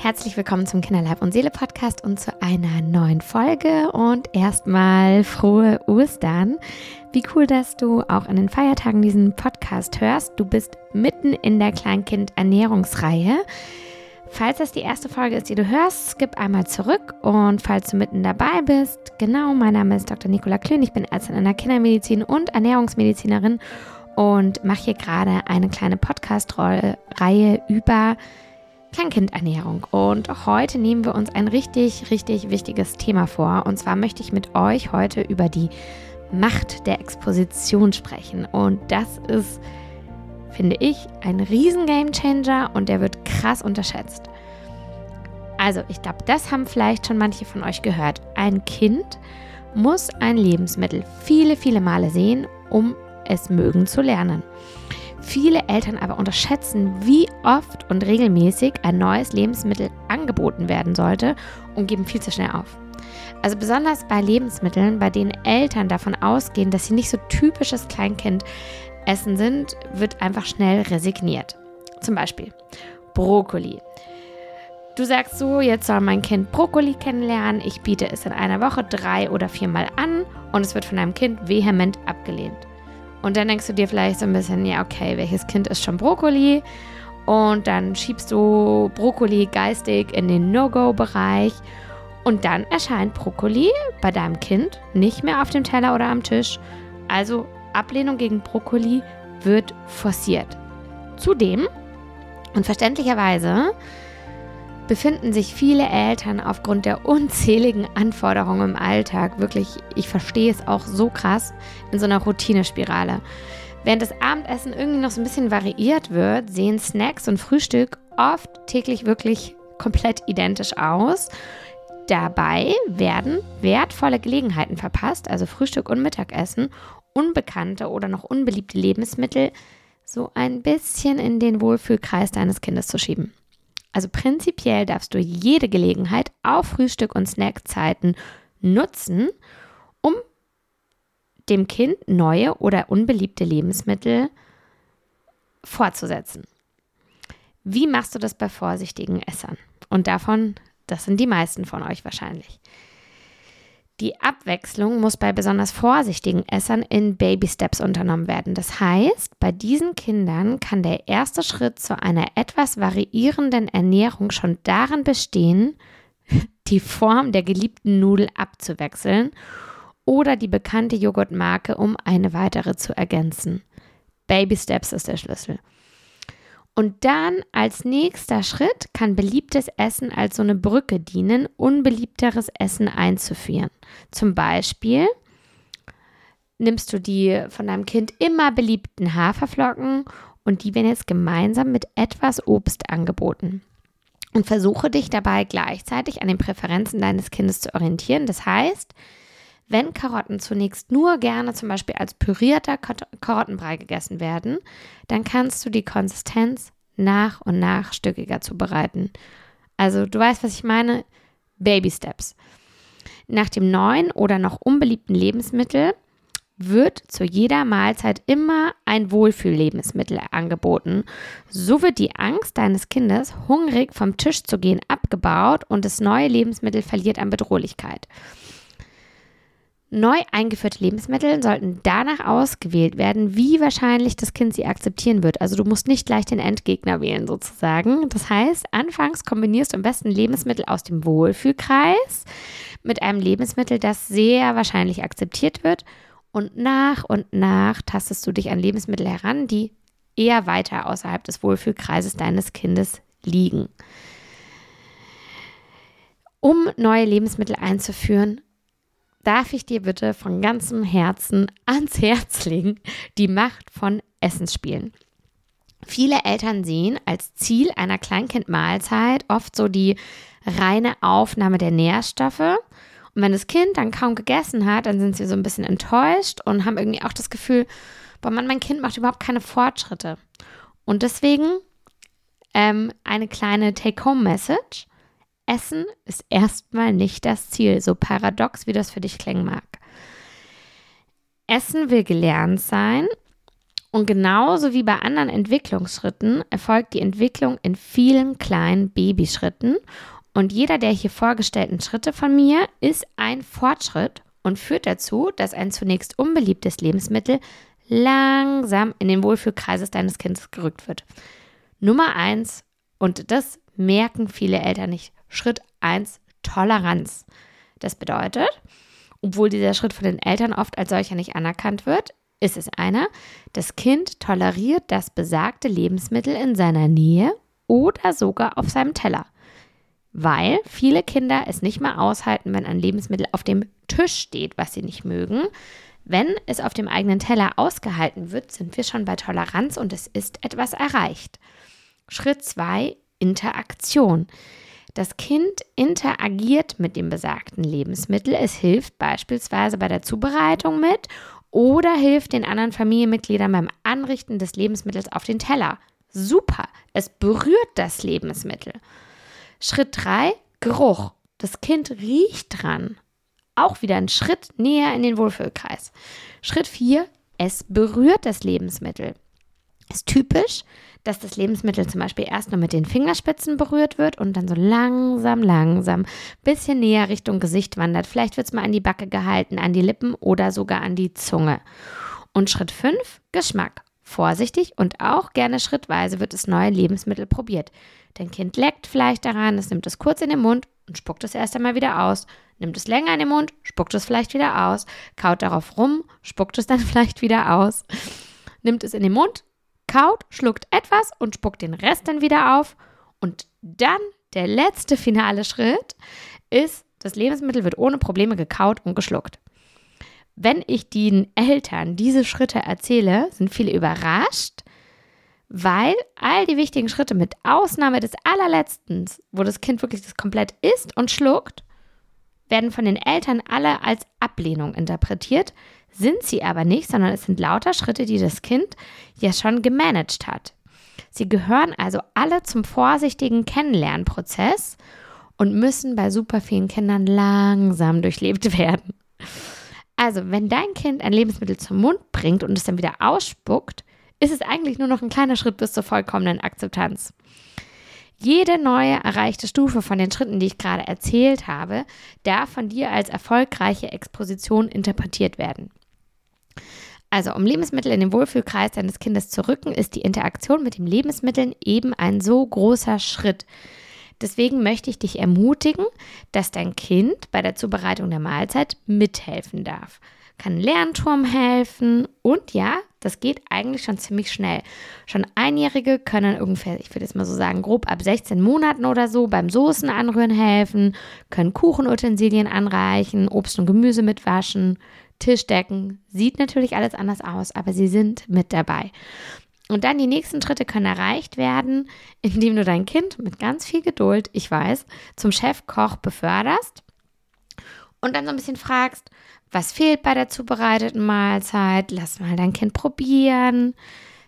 Herzlich willkommen zum Kinderleib und Seele Podcast und zu einer neuen Folge und erstmal frohe Ostern. Wie cool, dass du auch an den Feiertagen diesen Podcast hörst. Du bist mitten in der Kleinkind-Ernährungsreihe. Falls das die erste Folge ist, die du hörst, skip einmal zurück und falls du mitten dabei bist, genau, mein Name ist Dr. Nicola Klün, ich bin Ärztin in der Kindermedizin und Ernährungsmedizinerin und mache hier gerade eine kleine Podcast-Reihe über Kleinkindernährung. Und heute nehmen wir uns ein richtig, richtig wichtiges Thema vor. Und zwar möchte ich mit euch heute über die Macht der Exposition sprechen. Und das ist, finde ich, ein riesen Gamechanger und der wird krass unterschätzt. Also, ich glaube, das haben vielleicht schon manche von euch gehört. Ein Kind muss ein Lebensmittel viele, viele Male sehen, um es mögen zu lernen. Viele Eltern aber unterschätzen, wie oft und regelmäßig ein neues Lebensmittel angeboten werden sollte und geben viel zu schnell auf. Also besonders bei Lebensmitteln, bei denen Eltern davon ausgehen, dass sie nicht so typisches Kleinkindessen sind, wird einfach schnell resigniert. Zum Beispiel Brokkoli. Du sagst so, jetzt soll mein Kind Brokkoli kennenlernen. Ich biete es in einer Woche drei oder viermal an und es wird von deinem Kind vehement abgelehnt. Und dann denkst du dir vielleicht so ein bisschen, ja, okay, welches Kind ist schon Brokkoli? Und dann schiebst du Brokkoli geistig in den No-Go-Bereich. Und dann erscheint Brokkoli bei deinem Kind nicht mehr auf dem Teller oder am Tisch. Also Ablehnung gegen Brokkoli wird forciert. Zudem, und verständlicherweise, befinden sich viele Eltern aufgrund der unzähligen Anforderungen im Alltag, wirklich, ich verstehe es auch so krass, in so einer Routinespirale. Während das Abendessen irgendwie noch so ein bisschen variiert wird, sehen Snacks und Frühstück oft täglich wirklich komplett identisch aus. Dabei werden wertvolle Gelegenheiten verpasst, also Frühstück und Mittagessen, unbekannte oder noch unbeliebte Lebensmittel so ein bisschen in den Wohlfühlkreis deines Kindes zu schieben. Also prinzipiell darfst du jede Gelegenheit auf Frühstück- und Snackzeiten nutzen, um dem Kind neue oder unbeliebte Lebensmittel fortzusetzen. Wie machst du das bei vorsichtigen Essern? Und davon, das sind die meisten von euch wahrscheinlich. Die Abwechslung muss bei besonders vorsichtigen Essern in Baby Steps unternommen werden. Das heißt, bei diesen Kindern kann der erste Schritt zu einer etwas variierenden Ernährung schon darin bestehen, die Form der geliebten Nudel abzuwechseln oder die bekannte Joghurtmarke um eine weitere zu ergänzen. Baby Steps ist der Schlüssel. Und dann als nächster Schritt kann beliebtes Essen als so eine Brücke dienen, unbeliebteres Essen einzuführen. Zum Beispiel nimmst du die von deinem Kind immer beliebten Haferflocken und die werden jetzt gemeinsam mit etwas Obst angeboten. Und versuche dich dabei gleichzeitig an den Präferenzen deines Kindes zu orientieren. Das heißt, wenn Karotten zunächst nur gerne zum Beispiel als pürierter Karottenbrei gegessen werden, dann kannst du die Konsistenz nach und nach stückiger zubereiten. Also du weißt, was ich meine? Baby Steps. Nach dem neuen oder noch unbeliebten Lebensmittel wird zu jeder Mahlzeit immer ein Wohlfühllebensmittel angeboten. So wird die Angst deines Kindes, hungrig vom Tisch zu gehen, abgebaut und das neue Lebensmittel verliert an Bedrohlichkeit. Neu eingeführte Lebensmittel sollten danach ausgewählt werden, wie wahrscheinlich das Kind sie akzeptieren wird. Also du musst nicht gleich den Endgegner wählen sozusagen. Das heißt, anfangs kombinierst du am besten Lebensmittel aus dem Wohlfühlkreis mit einem Lebensmittel, das sehr wahrscheinlich akzeptiert wird. Und nach und nach tastest du dich an Lebensmittel heran, die eher weiter außerhalb des Wohlfühlkreises deines Kindes liegen. Um neue Lebensmittel einzuführen, darf ich dir bitte von ganzem Herzen ans Herz legen, die Macht von Essensspielen. Viele Eltern sehen als Ziel einer Kleinkindmahlzeit oft so die reine Aufnahme der Nährstoffe. Und wenn das Kind dann kaum gegessen hat, dann sind sie so ein bisschen enttäuscht und haben irgendwie auch das Gefühl, boah, Mann, mein Kind macht überhaupt keine Fortschritte. Und deswegen ähm, eine kleine Take-Home-Message. Essen ist erstmal nicht das Ziel, so paradox wie das für dich klingen mag. Essen will gelernt sein Und genauso wie bei anderen Entwicklungsschritten erfolgt die Entwicklung in vielen kleinen Babyschritten. Und jeder der hier vorgestellten Schritte von mir ist ein Fortschritt und führt dazu, dass ein zunächst unbeliebtes Lebensmittel langsam in den Wohlfühlkreises deines Kindes gerückt wird. Nummer eins, und das merken viele Eltern nicht, Schritt eins, Toleranz. Das bedeutet, obwohl dieser Schritt von den Eltern oft als solcher nicht anerkannt wird, ist es einer, das Kind toleriert das besagte Lebensmittel in seiner Nähe oder sogar auf seinem Teller. Weil viele Kinder es nicht mehr aushalten, wenn ein Lebensmittel auf dem Tisch steht, was sie nicht mögen. Wenn es auf dem eigenen Teller ausgehalten wird, sind wir schon bei Toleranz und es ist etwas erreicht. Schritt 2, Interaktion. Das Kind interagiert mit dem besagten Lebensmittel. Es hilft beispielsweise bei der Zubereitung mit oder hilft den anderen Familienmitgliedern beim Anrichten des Lebensmittels auf den Teller. Super, es berührt das Lebensmittel. Schritt 3, Geruch. Das Kind riecht dran. Auch wieder ein Schritt näher in den Wohlfühlkreis. Schritt 4, es berührt das Lebensmittel. Ist typisch, dass das Lebensmittel zum Beispiel erst nur mit den Fingerspitzen berührt wird und dann so langsam, langsam bisschen näher Richtung Gesicht wandert. Vielleicht wird es mal an die Backe gehalten, an die Lippen oder sogar an die Zunge. Und Schritt 5, Geschmack. Vorsichtig und auch gerne schrittweise wird das neue Lebensmittel probiert. Dein Kind leckt vielleicht daran, es nimmt es kurz in den Mund und spuckt es erst einmal wieder aus. Nimmt es länger in den Mund, spuckt es vielleicht wieder aus. Kaut darauf rum, spuckt es dann vielleicht wieder aus. Nimmt es in den Mund, kaut, schluckt etwas und spuckt den Rest dann wieder auf. Und dann der letzte finale Schritt ist, das Lebensmittel wird ohne Probleme gekaut und geschluckt. Wenn ich den Eltern diese Schritte erzähle, sind viele überrascht, weil all die wichtigen Schritte mit Ausnahme des allerletzten, wo das Kind wirklich das komplett isst und schluckt, werden von den Eltern alle als Ablehnung interpretiert, sind sie aber nicht, sondern es sind lauter Schritte, die das Kind ja schon gemanagt hat. Sie gehören also alle zum vorsichtigen Kennenlernprozess und müssen bei super vielen Kindern langsam durchlebt werden. Also, wenn dein Kind ein Lebensmittel zum Mund bringt und es dann wieder ausspuckt, ist es eigentlich nur noch ein kleiner Schritt bis zur vollkommenen Akzeptanz. Jede neue erreichte Stufe von den Schritten, die ich gerade erzählt habe, darf von dir als erfolgreiche Exposition interpretiert werden. Also, um Lebensmittel in den Wohlfühlkreis deines Kindes zu rücken, ist die Interaktion mit den Lebensmitteln eben ein so großer Schritt. Deswegen möchte ich dich ermutigen, dass dein Kind bei der Zubereitung der Mahlzeit mithelfen darf. Kann Lernturm helfen und ja, das geht eigentlich schon ziemlich schnell. Schon Einjährige können ungefähr, ich würde jetzt mal so sagen, grob ab 16 Monaten oder so beim Soßen anrühren helfen, können Kuchenutensilien anreichen, Obst und Gemüse mitwaschen, Tischdecken. Sieht natürlich alles anders aus, aber sie sind mit dabei. Und dann die nächsten Schritte können erreicht werden, indem du dein Kind mit ganz viel Geduld, ich weiß, zum Chefkoch beförderst und dann so ein bisschen fragst, was fehlt bei der zubereiteten Mahlzeit? Lass mal dein Kind probieren.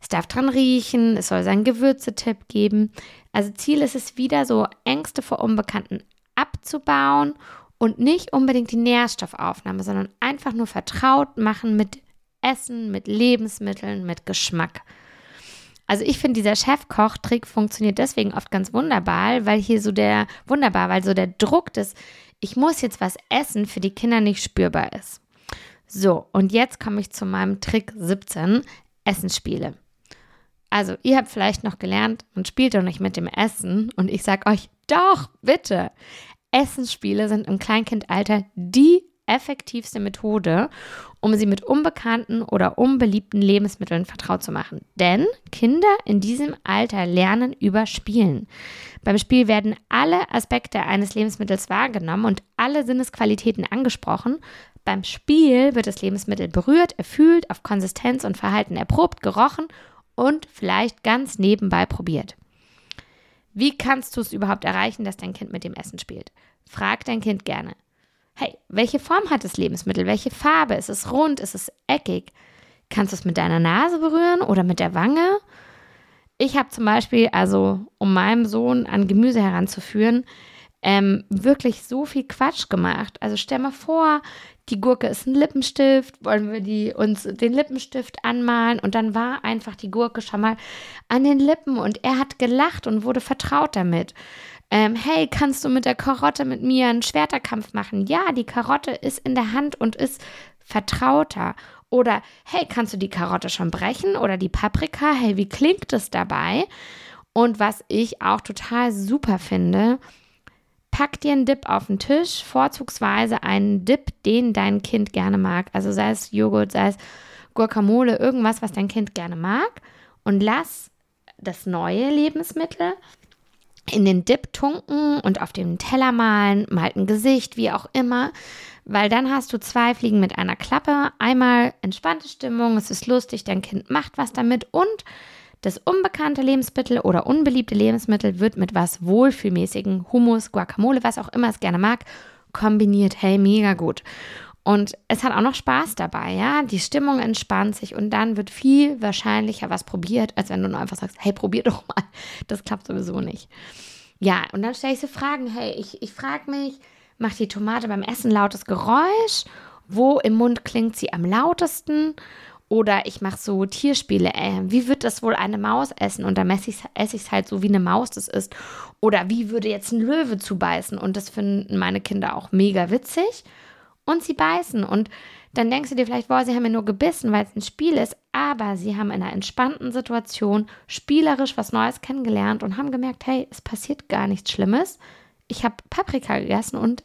Es darf dran riechen, es soll seinen Gewürzetipp geben. Also Ziel ist es wieder, so Ängste vor Unbekannten abzubauen und nicht unbedingt die Nährstoffaufnahme, sondern einfach nur vertraut machen mit Essen, mit Lebensmitteln, mit Geschmack. Also ich finde, dieser Chefkoch-Trick funktioniert deswegen oft ganz wunderbar, weil hier so der, wunderbar, weil so der Druck des, ich muss jetzt was essen, für die Kinder nicht spürbar ist. So, und jetzt komme ich zu meinem Trick 17, Essensspiele. Also, ihr habt vielleicht noch gelernt, man spielt doch nicht mit dem Essen. Und ich sage euch, doch, bitte. Essensspiele sind im Kleinkindalter die effektivste Methode, um sie mit unbekannten oder unbeliebten Lebensmitteln vertraut zu machen. Denn Kinder in diesem Alter lernen über Spielen. Beim Spiel werden alle Aspekte eines Lebensmittels wahrgenommen und alle Sinnesqualitäten angesprochen. Beim Spiel wird das Lebensmittel berührt, erfühlt, auf Konsistenz und Verhalten erprobt, gerochen und vielleicht ganz nebenbei probiert. Wie kannst du es überhaupt erreichen, dass dein Kind mit dem Essen spielt? Frag dein Kind gerne. Hey, welche Form hat das Lebensmittel? Welche Farbe? Ist es rund? Ist es eckig? Kannst du es mit deiner Nase berühren oder mit der Wange? Ich habe zum Beispiel, also um meinem Sohn an Gemüse heranzuführen, ähm, wirklich so viel Quatsch gemacht. Also stell mal vor, die Gurke ist ein Lippenstift, wollen wir die uns den Lippenstift anmalen und dann war einfach die Gurke schon mal an den Lippen und er hat gelacht und wurde vertraut damit. Ähm, hey, kannst du mit der Karotte mit mir einen Schwerterkampf machen? Ja, die Karotte ist in der Hand und ist vertrauter. Oder hey, kannst du die Karotte schon brechen? Oder die Paprika? Hey, wie klingt es dabei? Und was ich auch total super finde, pack dir einen Dip auf den Tisch, vorzugsweise einen Dip, den dein Kind gerne mag. Also sei es Joghurt, sei es Guacamole, irgendwas, was dein Kind gerne mag. Und lass das neue Lebensmittel in den Dip tunken und auf dem Teller malen, malt ein Gesicht, wie auch immer. Weil dann hast du zwei Fliegen mit einer Klappe. Einmal entspannte Stimmung, es ist lustig, dein Kind macht was damit und das unbekannte Lebensmittel oder unbeliebte Lebensmittel wird mit was wohlfühlmäßigen, Hummus, Guacamole, was auch immer es gerne mag, kombiniert. Hey, mega gut. Und es hat auch noch Spaß dabei, ja. Die Stimmung entspannt sich und dann wird viel wahrscheinlicher was probiert, als wenn du nur einfach sagst, hey, probier doch mal. Das klappt sowieso nicht. Ja, und dann stelle ich so Fragen, hey, ich, ich frage mich, macht die Tomate beim Essen lautes Geräusch? Wo im Mund klingt sie am lautesten? Oder ich mache so Tierspiele. Äh, wie wird das wohl eine Maus essen? Und dann esse ich es halt so, wie eine Maus das ist. Oder wie würde jetzt ein Löwe zubeißen? Und das finden meine Kinder auch mega witzig. Und sie beißen. Und dann denkst du dir vielleicht, boah, sie haben ja nur gebissen, weil es ein Spiel ist. Aber sie haben in einer entspannten Situation spielerisch was Neues kennengelernt und haben gemerkt, hey, es passiert gar nichts Schlimmes. Ich habe Paprika gegessen und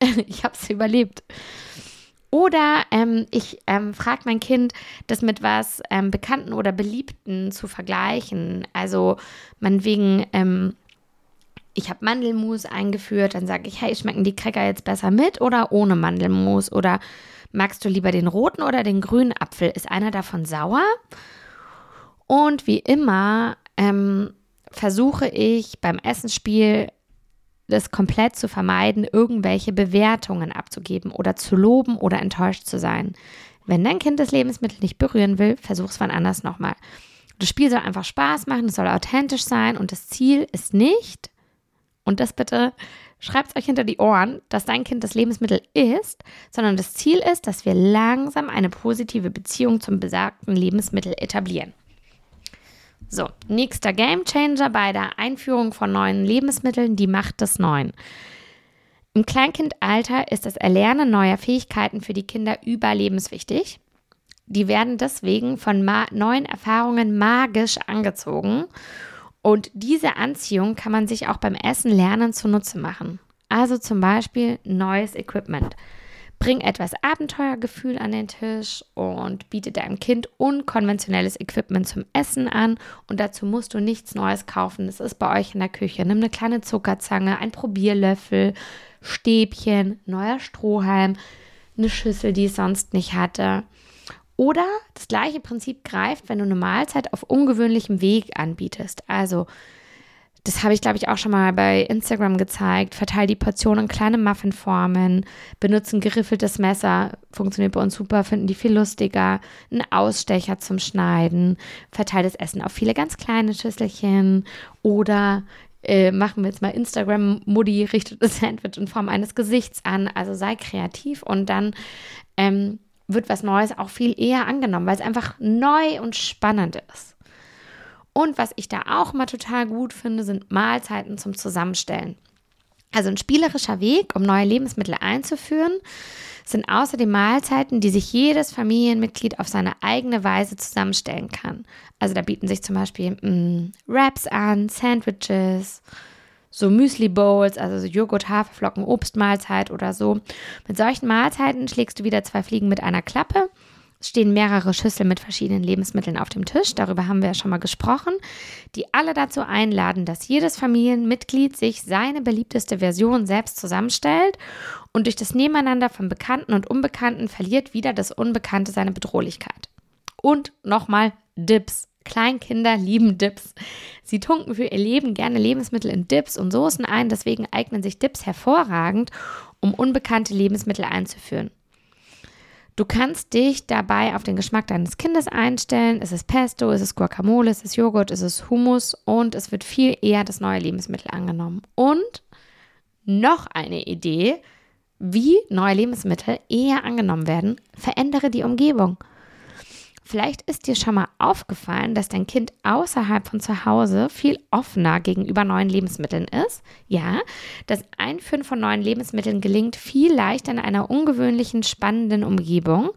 ich habe es überlebt. Oder ähm, ich ähm, frage mein Kind, das mit was ähm, Bekannten oder Beliebten zu vergleichen. Also man wegen, ähm, ich habe Mandelmus eingeführt, dann sage ich, hey, schmecken die Cracker jetzt besser mit oder ohne Mandelmus? Oder magst du lieber den roten oder den grünen Apfel? Ist einer davon sauer? Und wie immer ähm, versuche ich beim Essensspiel das komplett zu vermeiden, irgendwelche Bewertungen abzugeben oder zu loben oder enttäuscht zu sein. Wenn dein Kind das Lebensmittel nicht berühren will, versuch es wann anders nochmal. Das Spiel soll einfach Spaß machen, es soll authentisch sein und das Ziel ist nicht, und das bitte schreibt es euch hinter die Ohren, dass dein Kind das Lebensmittel isst, sondern das Ziel ist, dass wir langsam eine positive Beziehung zum besagten Lebensmittel etablieren. So, nächster Game Changer bei der Einführung von neuen Lebensmitteln, die Macht des Neuen. Im Kleinkindalter ist das Erlernen neuer Fähigkeiten für die Kinder überlebenswichtig. Die werden deswegen von neuen Erfahrungen magisch angezogen. Und diese Anziehung kann man sich auch beim Essen lernen zunutze machen. Also zum Beispiel neues Equipment. Bring etwas Abenteuergefühl an den Tisch und biete deinem Kind unkonventionelles Equipment zum Essen an. Und dazu musst du nichts Neues kaufen. Das ist bei euch in der Küche. Nimm eine kleine Zuckerzange, ein Probierlöffel, Stäbchen, neuer Strohhalm, eine Schüssel, die es sonst nicht hatte. Oder das gleiche Prinzip greift, wenn du eine Mahlzeit auf ungewöhnlichem Weg anbietest. Also das habe ich, glaube ich, auch schon mal bei Instagram gezeigt. Verteil die Portionen in kleine Muffinformen, benutzen geriffeltes Messer, funktioniert bei uns super, finden die viel lustiger. Ein Ausstecher zum Schneiden, verteil das Essen auf viele ganz kleine Schüsselchen oder äh, machen wir jetzt mal Instagram, Mutti richtet das Sandwich in Form eines Gesichts an. Also sei kreativ und dann ähm, wird was Neues auch viel eher angenommen, weil es einfach neu und spannend ist. Und was ich da auch mal total gut finde, sind Mahlzeiten zum Zusammenstellen. Also ein spielerischer Weg, um neue Lebensmittel einzuführen, sind außerdem Mahlzeiten, die sich jedes Familienmitglied auf seine eigene Weise zusammenstellen kann. Also da bieten sich zum Beispiel mh, mm, Wraps an, Sandwiches, so Müsli-Bowls, also so Joghurt, Haferflocken, Obstmahlzeit oder so. Mit solchen Mahlzeiten schlägst du wieder zwei Fliegen mit einer Klappe stehen mehrere Schüsseln mit verschiedenen Lebensmitteln auf dem Tisch, darüber haben wir ja schon mal gesprochen, die alle dazu einladen, dass jedes Familienmitglied sich seine beliebteste Version selbst zusammenstellt und durch das Nebeneinander von Bekannten und Unbekannten verliert wieder das Unbekannte seine Bedrohlichkeit. Und nochmal Dips. Kleinkinder lieben Dips. Sie tunken für ihr Leben gerne Lebensmittel in Dips und Soßen ein, deswegen eignen sich Dips hervorragend, um unbekannte Lebensmittel einzuführen. Du kannst dich dabei auf den Geschmack deines Kindes einstellen. Ist es Pesto, ist es Guacamole, ist es Joghurt, ist es Hummus und es wird viel eher das neue Lebensmittel angenommen. Und Noch eine Idee, wie neue Lebensmittel eher angenommen werden, verändere die Umgebung. Vielleicht ist dir schon mal aufgefallen, dass dein Kind außerhalb von zu Hause viel offener gegenüber neuen Lebensmitteln ist. Ja, das Einführen von neuen Lebensmitteln gelingt viel leichter in einer ungewöhnlichen, spannenden Umgebung.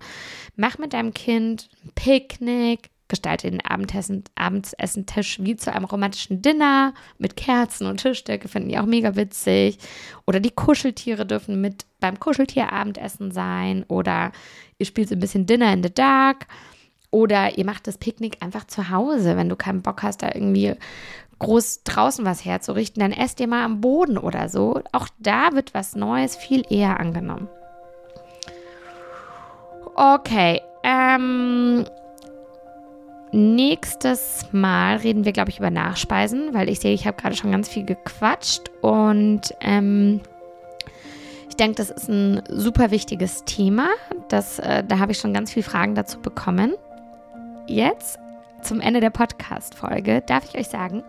Mach mit deinem Kind ein Picknick, gestalte den Abendessen, Abendessentisch wie zu einem romantischen Dinner mit Kerzen und Tischdecke, finden die auch mega witzig. Oder die Kuscheltiere dürfen mit beim Kuscheltierabendessen sein. Oder ihr spielt so ein bisschen Dinner in the Dark. Oder ihr macht das Picknick einfach zu Hause, wenn du keinen Bock hast, da irgendwie groß draußen was herzurichten, dann esst ihr mal am Boden oder so. Auch da wird was Neues viel eher angenommen. Okay, ähm, nächstes Mal reden wir, glaube ich, über Nachspeisen, weil ich sehe, ich habe gerade schon ganz viel gequatscht und ähm, ich denke, das ist ein super wichtiges Thema. Das, äh, da habe ich schon ganz viele Fragen dazu bekommen jetzt zum Ende der Podcast-Folge darf ich euch sagen,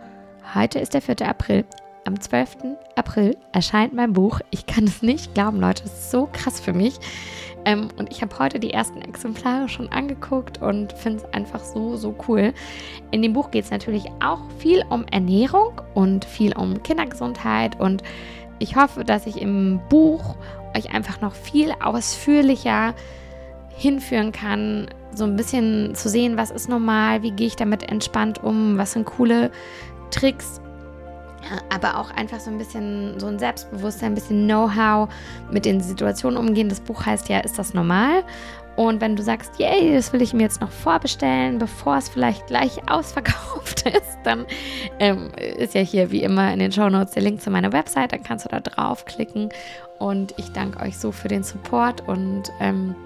heute ist der 4. April. Am 12. April erscheint mein Buch. Ich kann es nicht glauben, Leute. Es ist so krass für mich. Ähm, und ich habe heute die ersten Exemplare schon angeguckt und finde es einfach so, so cool. In dem Buch geht es natürlich auch viel um Ernährung und viel um Kindergesundheit. Und ich hoffe, dass ich im Buch euch einfach noch viel ausführlicher hinführen kann, so ein bisschen zu sehen, was ist normal, wie gehe ich damit entspannt um, was sind coole Tricks, aber auch einfach so ein bisschen so ein Selbstbewusstsein, ein bisschen Know-how mit den Situationen umgehen. Das Buch heißt ja, ist das normal? Und wenn du sagst, yay, das will ich mir jetzt noch vorbestellen, bevor es vielleicht gleich ausverkauft ist, dann ähm, ist ja hier wie immer in den Show Notes der Link zu meiner Website. Dann kannst du da draufklicken. Und ich danke euch so für den Support und ähm,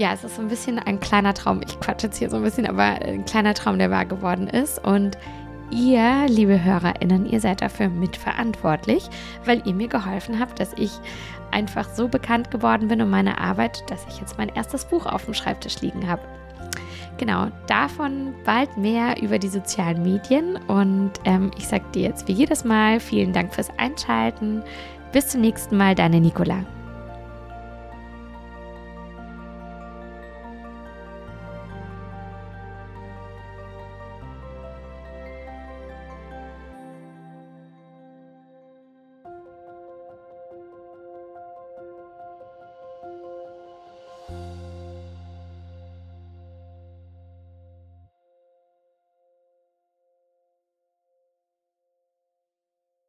ja, es ist so ein bisschen ein kleiner Traum. Ich quatsche jetzt hier so ein bisschen, aber ein kleiner Traum, der wahr geworden ist. Und ihr, liebe HörerInnen, ihr seid dafür mitverantwortlich, weil ihr mir geholfen habt, dass ich einfach so bekannt geworden bin um meine Arbeit, dass ich jetzt mein erstes Buch auf dem Schreibtisch liegen habe. Genau, davon bald mehr über die sozialen Medien. Und ähm, ich sage dir jetzt wie jedes Mal vielen Dank fürs Einschalten. Bis zum nächsten Mal, deine Nicola.